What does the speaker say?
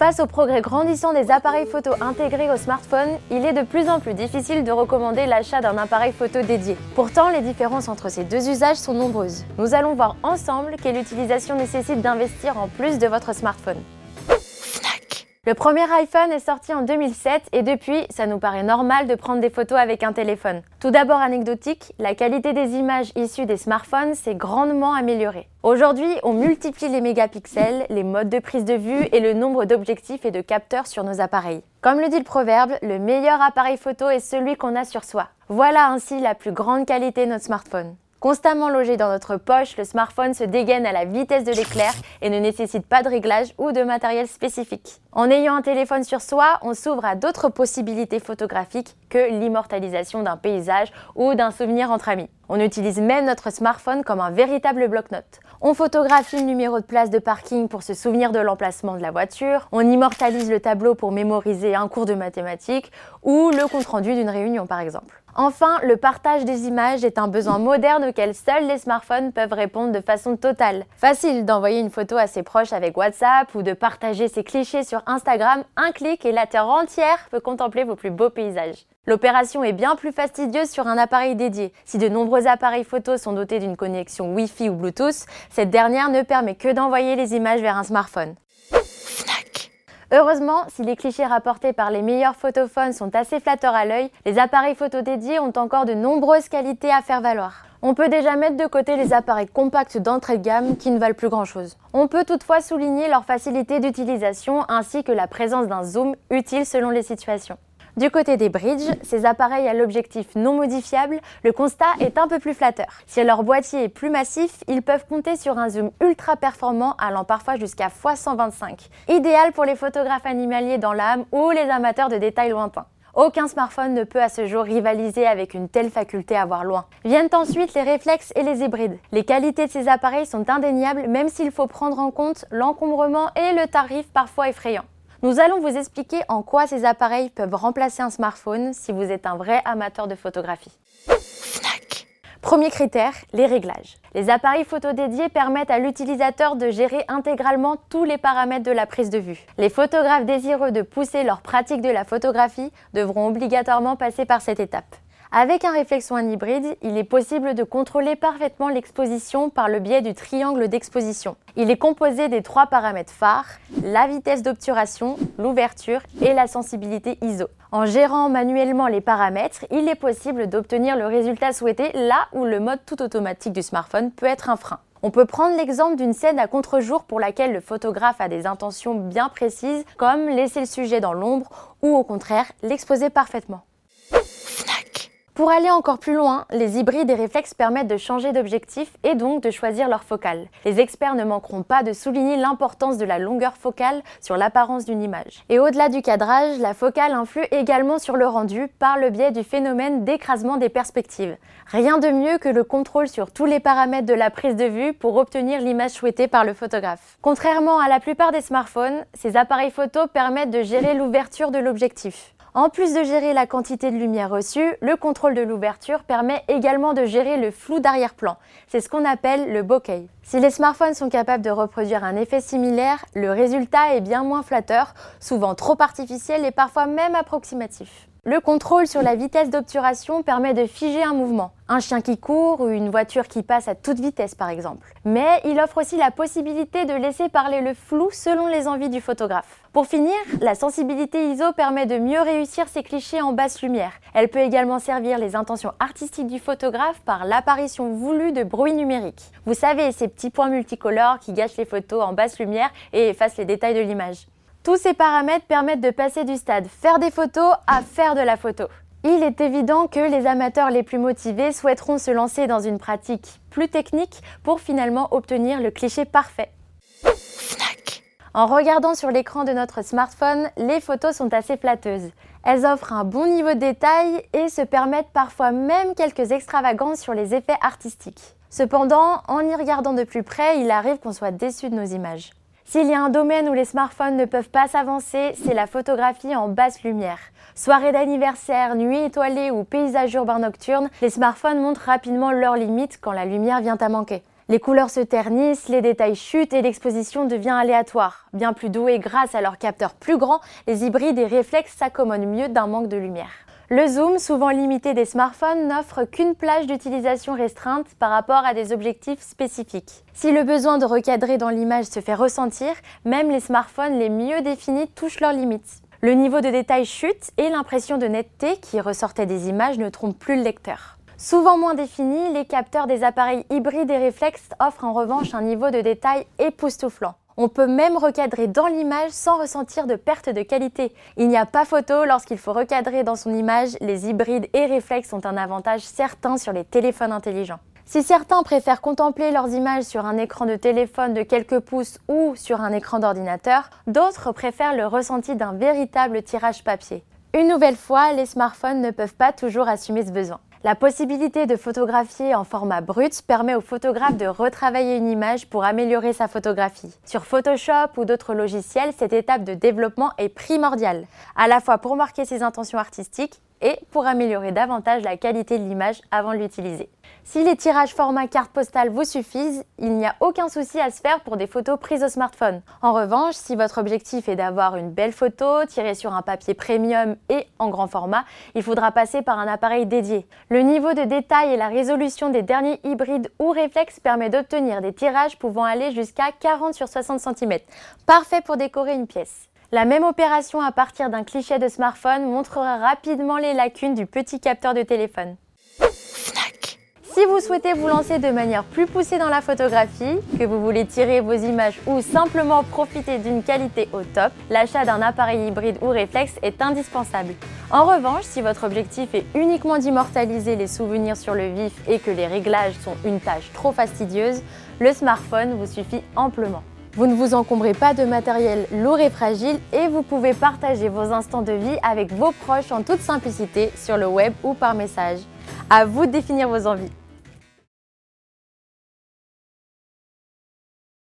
Face au progrès grandissant des appareils photo intégrés au smartphone, il est de plus en plus difficile de recommander l'achat d'un appareil photo dédié. Pourtant, les différences entre ces deux usages sont nombreuses. Nous allons voir ensemble quelle utilisation nécessite d'investir en plus de votre smartphone. Le premier iPhone est sorti en 2007 et depuis, ça nous paraît normal de prendre des photos avec un téléphone. Tout d'abord anecdotique, la qualité des images issues des smartphones s'est grandement améliorée. Aujourd'hui, on multiplie les mégapixels, les modes de prise de vue et le nombre d'objectifs et de capteurs sur nos appareils. Comme le dit le proverbe, le meilleur appareil photo est celui qu'on a sur soi. Voilà ainsi la plus grande qualité de notre smartphone. Constamment logé dans notre poche, le smartphone se dégaine à la vitesse de l'éclair et ne nécessite pas de réglage ou de matériel spécifique. En ayant un téléphone sur soi, on s'ouvre à d'autres possibilités photographiques que l'immortalisation d'un paysage ou d'un souvenir entre amis. On utilise même notre smartphone comme un véritable bloc-notes. On photographie le numéro de place de parking pour se souvenir de l'emplacement de la voiture, on immortalise le tableau pour mémoriser un cours de mathématiques ou le compte-rendu d'une réunion par exemple. Enfin, le partage des images est un besoin moderne auquel seuls les smartphones peuvent répondre de façon totale. Facile d'envoyer une photo à ses proches avec WhatsApp ou de partager ses clichés sur Instagram, un clic et la Terre entière peut contempler vos plus beaux paysages. L'opération est bien plus fastidieuse sur un appareil dédié. Si de nombreux appareils photos sont dotés d'une connexion Wi-Fi ou Bluetooth, cette dernière ne permet que d'envoyer les images vers un smartphone. Heureusement, si les clichés rapportés par les meilleurs photophones sont assez flatteurs à l'œil, les appareils photo dédiés ont encore de nombreuses qualités à faire valoir. On peut déjà mettre de côté les appareils compacts d'entrée de gamme qui ne valent plus grand chose. On peut toutefois souligner leur facilité d'utilisation ainsi que la présence d'un zoom utile selon les situations. Du côté des bridges, ces appareils à l'objectif non modifiable, le constat est un peu plus flatteur. Si leur boîtier est plus massif, ils peuvent compter sur un zoom ultra performant allant parfois jusqu'à x125, idéal pour les photographes animaliers dans l'âme ou les amateurs de détails lointains. Aucun smartphone ne peut à ce jour rivaliser avec une telle faculté à voir loin. Viennent ensuite les réflexes et les hybrides. Les qualités de ces appareils sont indéniables même s'il faut prendre en compte l'encombrement et le tarif parfois effrayant. Nous allons vous expliquer en quoi ces appareils peuvent remplacer un smartphone si vous êtes un vrai amateur de photographie. Premier critère, les réglages. Les appareils photo dédiés permettent à l'utilisateur de gérer intégralement tous les paramètres de la prise de vue. Les photographes désireux de pousser leur pratique de la photographie devront obligatoirement passer par cette étape. Avec un réflex One hybride, il est possible de contrôler parfaitement l'exposition par le biais du triangle d'exposition. Il est composé des trois paramètres phares, la vitesse d'obturation, l'ouverture et la sensibilité ISO. En gérant manuellement les paramètres, il est possible d'obtenir le résultat souhaité là où le mode tout automatique du smartphone peut être un frein. On peut prendre l'exemple d'une scène à contre-jour pour laquelle le photographe a des intentions bien précises, comme laisser le sujet dans l'ombre ou au contraire l'exposer parfaitement. Pour aller encore plus loin, les hybrides et réflexes permettent de changer d'objectif et donc de choisir leur focale. Les experts ne manqueront pas de souligner l'importance de la longueur focale sur l'apparence d'une image. Et au-delà du cadrage, la focale influe également sur le rendu par le biais du phénomène d'écrasement des perspectives. Rien de mieux que le contrôle sur tous les paramètres de la prise de vue pour obtenir l'image souhaitée par le photographe. Contrairement à la plupart des smartphones, ces appareils photo permettent de gérer l'ouverture de l'objectif. En plus de gérer la quantité de lumière reçue, le contrôle de l'ouverture permet également de gérer le flou d'arrière-plan. C'est ce qu'on appelle le bokeh. Si les smartphones sont capables de reproduire un effet similaire, le résultat est bien moins flatteur, souvent trop artificiel et parfois même approximatif. Le contrôle sur la vitesse d'obturation permet de figer un mouvement, un chien qui court ou une voiture qui passe à toute vitesse par exemple. Mais il offre aussi la possibilité de laisser parler le flou selon les envies du photographe. Pour finir, la sensibilité ISO permet de mieux réussir ses clichés en basse lumière. Elle peut également servir les intentions artistiques du photographe par l'apparition voulue de bruit numérique. Vous savez, ces petits points multicolores qui gâchent les photos en basse lumière et effacent les détails de l'image. Tous ces paramètres permettent de passer du stade faire des photos à faire de la photo. Il est évident que les amateurs les plus motivés souhaiteront se lancer dans une pratique plus technique pour finalement obtenir le cliché parfait. En regardant sur l'écran de notre smartphone, les photos sont assez flatteuses. Elles offrent un bon niveau de détail et se permettent parfois même quelques extravagances sur les effets artistiques. Cependant, en y regardant de plus près, il arrive qu'on soit déçu de nos images. S'il y a un domaine où les smartphones ne peuvent pas s'avancer, c'est la photographie en basse lumière. Soirée d'anniversaire, nuit étoilée ou paysage urbain nocturne, les smartphones montrent rapidement leurs limites quand la lumière vient à manquer. Les couleurs se ternissent, les détails chutent et l'exposition devient aléatoire. Bien plus doués grâce à leur capteur plus grand, les hybrides et réflexes s'accommodent mieux d'un manque de lumière. Le zoom, souvent limité des smartphones, n'offre qu'une plage d'utilisation restreinte par rapport à des objectifs spécifiques. Si le besoin de recadrer dans l'image se fait ressentir, même les smartphones les mieux définis touchent leurs limites. Le niveau de détail chute et l'impression de netteté qui ressortait des images ne trompe plus le lecteur. Souvent moins définis, les capteurs des appareils hybrides et réflexes offrent en revanche un niveau de détail époustouflant. On peut même recadrer dans l'image sans ressentir de perte de qualité. Il n'y a pas photo lorsqu'il faut recadrer dans son image, les hybrides et réflexes ont un avantage certain sur les téléphones intelligents. Si certains préfèrent contempler leurs images sur un écran de téléphone de quelques pouces ou sur un écran d'ordinateur, d'autres préfèrent le ressenti d'un véritable tirage papier. Une nouvelle fois, les smartphones ne peuvent pas toujours assumer ce besoin. La possibilité de photographier en format brut permet au photographe de retravailler une image pour améliorer sa photographie. Sur Photoshop ou d'autres logiciels, cette étape de développement est primordiale, à la fois pour marquer ses intentions artistiques et pour améliorer davantage la qualité de l'image avant de l'utiliser. Si les tirages format carte postale vous suffisent, il n'y a aucun souci à se faire pour des photos prises au smartphone. En revanche, si votre objectif est d'avoir une belle photo tirée sur un papier premium et en grand format, il faudra passer par un appareil dédié. Le niveau de détail et la résolution des derniers hybrides ou réflexes permet d'obtenir des tirages pouvant aller jusqu'à 40 sur 60 cm. Parfait pour décorer une pièce. La même opération à partir d'un cliché de smartphone montrera rapidement les lacunes du petit capteur de téléphone. Si vous souhaitez vous lancer de manière plus poussée dans la photographie, que vous voulez tirer vos images ou simplement profiter d'une qualité au top, l'achat d'un appareil hybride ou réflexe est indispensable. En revanche, si votre objectif est uniquement d'immortaliser les souvenirs sur le vif et que les réglages sont une tâche trop fastidieuse, le smartphone vous suffit amplement. Vous ne vous encombrez pas de matériel lourd et fragile et vous pouvez partager vos instants de vie avec vos proches en toute simplicité sur le web ou par message. À vous de définir vos envies.